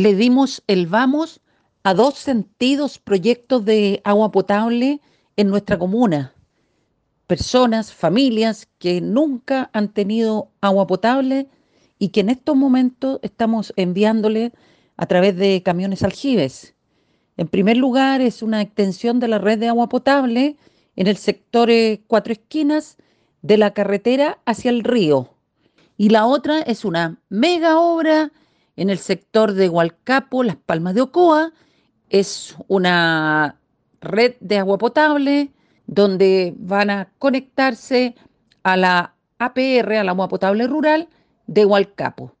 le dimos el vamos a dos sentidos proyectos de agua potable en nuestra comuna. Personas, familias que nunca han tenido agua potable y que en estos momentos estamos enviándole a través de camiones aljibes. En primer lugar, es una extensión de la red de agua potable en el sector eh, Cuatro Esquinas de la carretera hacia el río. Y la otra es una mega obra en el sector de Hualcapo, Las Palmas de Ocoa. Es una red de agua potable donde van a conectarse a la APR, a la agua potable rural de Hualcapo.